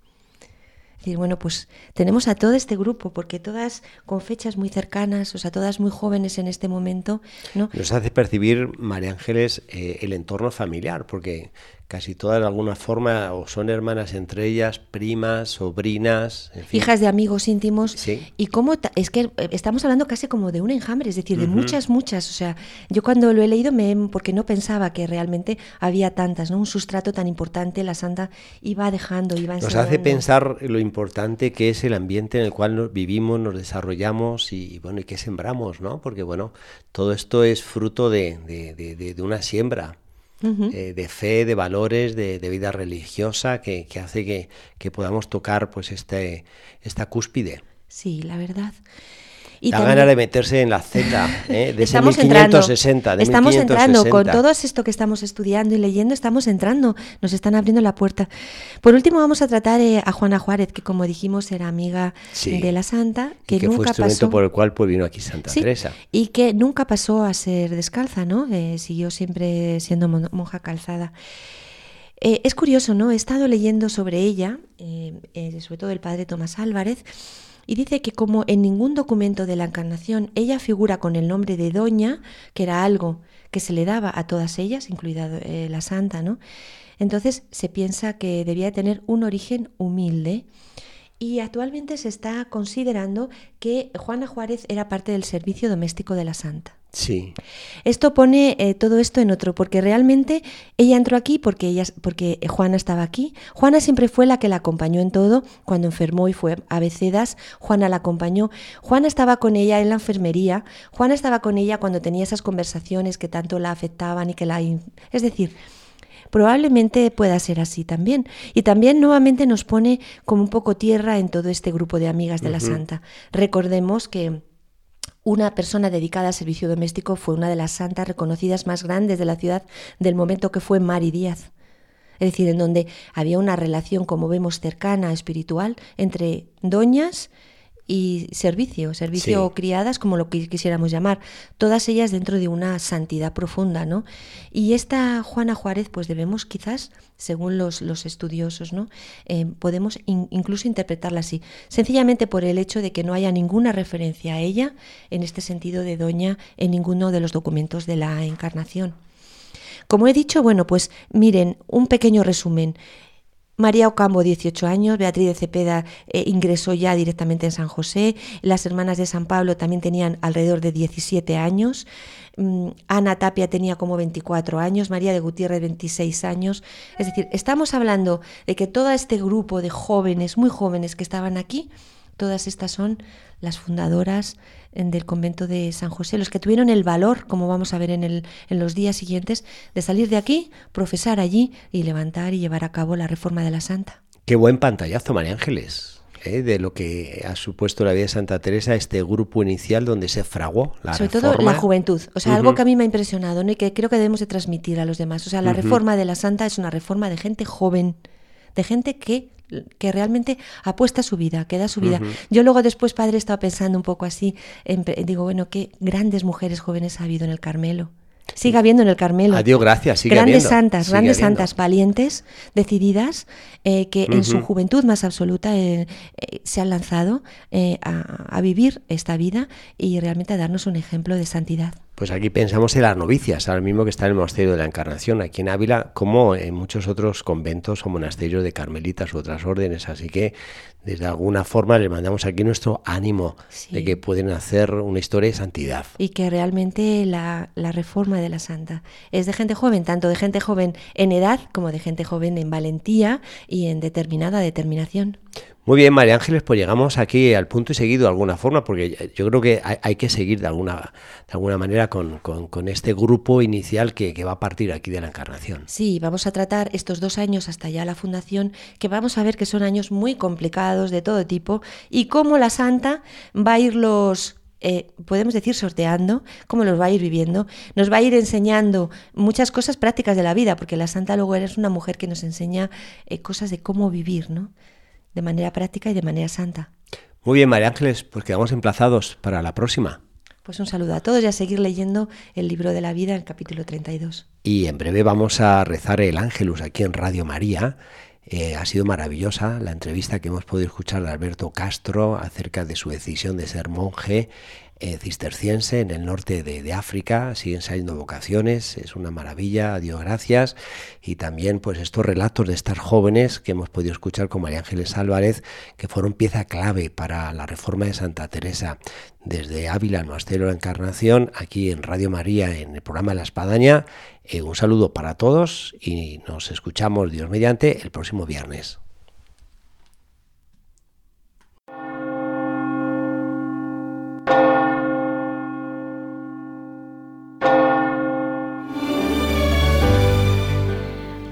decir, bueno, pues tenemos a todo este grupo, porque todas con fechas muy cercanas, o sea, todas muy jóvenes en este momento, ¿no? Nos hace percibir, María Ángeles, eh, el entorno familiar, porque casi todas de alguna forma o son hermanas entre ellas, primas, sobrinas, hijas de amigos íntimos. Y cómo es que estamos hablando casi como de un enjambre, es decir, de muchas, muchas. O sea, yo cuando lo he leído me porque no pensaba que realmente había tantas, ¿no? Un sustrato tan importante, la santa iba dejando, iba Nos hace pensar lo importante que es el ambiente en el cual vivimos, nos desarrollamos y bueno, y que sembramos, ¿no? Porque bueno, todo esto es fruto de, de una siembra. Eh, de fe, de valores, de, vida religiosa, que, hace que, podamos tocar pues este, esta cúspide. Sí, la verdad. Y da ganas de meterse en la Z ¿eh? de [laughs] estamos 1560. De estamos entrando con todo esto que estamos estudiando y leyendo, estamos entrando, nos están abriendo la puerta. Por último, vamos a tratar eh, a Juana Juárez, que como dijimos era amiga de la Santa, que, que nunca fue instrumento por el cual pues, vino aquí Santa Teresa. Y que nunca pasó a ser descalza, ¿no? Eh, siguió siempre siendo monja calzada. es curioso, ¿no? He estado leyendo sobre ella, sobre todo el padre Tomás Álvarez, y dice que como en ningún documento de la encarnación ella figura con el nombre de Doña, que era algo que se le daba a todas ellas, incluida eh, la santa, ¿no? Entonces se piensa que debía tener un origen humilde y actualmente se está considerando que Juana Juárez era parte del servicio doméstico de la Santa. Sí. Esto pone eh, todo esto en otro, porque realmente ella entró aquí porque, ella, porque Juana estaba aquí. Juana siempre fue la que la acompañó en todo. Cuando enfermó y fue a Becedas, Juana la acompañó. Juana estaba con ella en la enfermería. Juana estaba con ella cuando tenía esas conversaciones que tanto la afectaban y que la... Es decir, probablemente pueda ser así también. Y también nuevamente nos pone como un poco tierra en todo este grupo de amigas de la Santa. Recordemos que una persona dedicada al servicio doméstico fue una de las santas reconocidas más grandes de la ciudad del momento que fue Mari Díaz. Es decir, en donde había una relación, como vemos, cercana, espiritual, entre doñas y servicio, servicio o criadas, como lo que quisiéramos llamar, todas ellas dentro de una santidad profunda, ¿no? Y esta Juana Juárez, pues debemos quizás, según los, los estudiosos, ¿no? Eh, podemos incluso interpretarla así, sencillamente por el hecho de que no haya ninguna referencia a ella en este sentido de doña en ninguno de los documentos de la encarnación. Como he dicho, bueno, pues miren, un pequeño resumen. María Ocambo, 18 años, Beatriz de Cepeda eh, ingresó ya directamente en San José, las hermanas de San Pablo también tenían alrededor de 17 años, mm, Ana Tapia tenía como 24 años, María de Gutiérrez 26 años, es decir, estamos hablando de que todo este grupo de jóvenes, muy jóvenes que estaban aquí, todas estas son las fundadoras del convento de San José, los que tuvieron el valor, como vamos a ver en, el, en los días siguientes, de salir de aquí, profesar allí y levantar y llevar a cabo la reforma de la Santa. Qué buen pantallazo, María Ángeles. ¿eh? de lo que ha supuesto la vida de Santa Teresa, este grupo inicial donde se fraguó la Sobre todo la juventud, o sea, algo que a mí me ha impresionado ¿no? y que creo que debemos de transmitir a los demás. O sea, la reforma de la Santa es una reforma de gente joven, de gente que que realmente apuesta su vida, que da su vida. Yo luego después, padre, he estado pensando un poco así, digo, bueno, qué grandes mujeres jóvenes ha habido en el Carmelo. Sigue habiendo en el Carmelo. Adiós, gracias. Sigue grandes santas, grandes santas, valientes, decididas, eh, que en su juventud más absoluta eh, eh, se han lanzado a, vivir esta vida y realmente a darnos un ejemplo de santidad. Pues aquí pensamos en las novicias, ahora mismo que está en el Monasterio de la Encarnación, aquí en Ávila, como en muchos otros conventos o monasterios de carmelitas u otras órdenes. Así que, desde alguna forma, les mandamos aquí nuestro ánimo de que pueden hacer una historia de santidad. Y que realmente la, la reforma de la santa es de gente joven, tanto de gente joven en edad como de gente joven en valentía y en determinada determinación. Muy bien, María Ángeles, pues llegamos aquí al punto y seguido de alguna forma, porque yo creo que hay, que seguir de alguna, de alguna manera con, este grupo inicial que, va a partir aquí de la Encarnación. Sí, vamos a tratar estos dos años hasta ya la fundación, que vamos a ver que son años muy complicados de todo tipo, y cómo la Santa va a irlos eh, podemos decir, sorteando, cómo los va a ir viviendo, nos va a ir enseñando muchas cosas prácticas de la vida, porque la Santa luego es una mujer que nos enseña eh, cosas de cómo vivir, ¿no? De manera práctica y de manera santa. Muy bien, María Ángeles, pues quedamos emplazados para la próxima. Pues un saludo a todos y a seguir leyendo el libro de la vida, el capítulo 32. Y en breve vamos a rezar el Ángelus aquí en Radio María. Eh, ha sido maravillosa la entrevista que hemos podido escuchar de Alberto Castro acerca de su decisión de ser monje eh, cisterciense en el norte de, África, siguen saliendo vocaciones, es una maravilla, Dios gracias, y también pues estos relatos de estas jóvenes que hemos podido escuchar con María Ángeles Álvarez, que fueron pieza clave para la reforma de Santa Teresa, desde Ávila al Monasterio la Encarnación, aquí en Radio María, en el programa La Espadaña, eh, un saludo para todos y nos escuchamos, Dios mediante, el próximo viernes.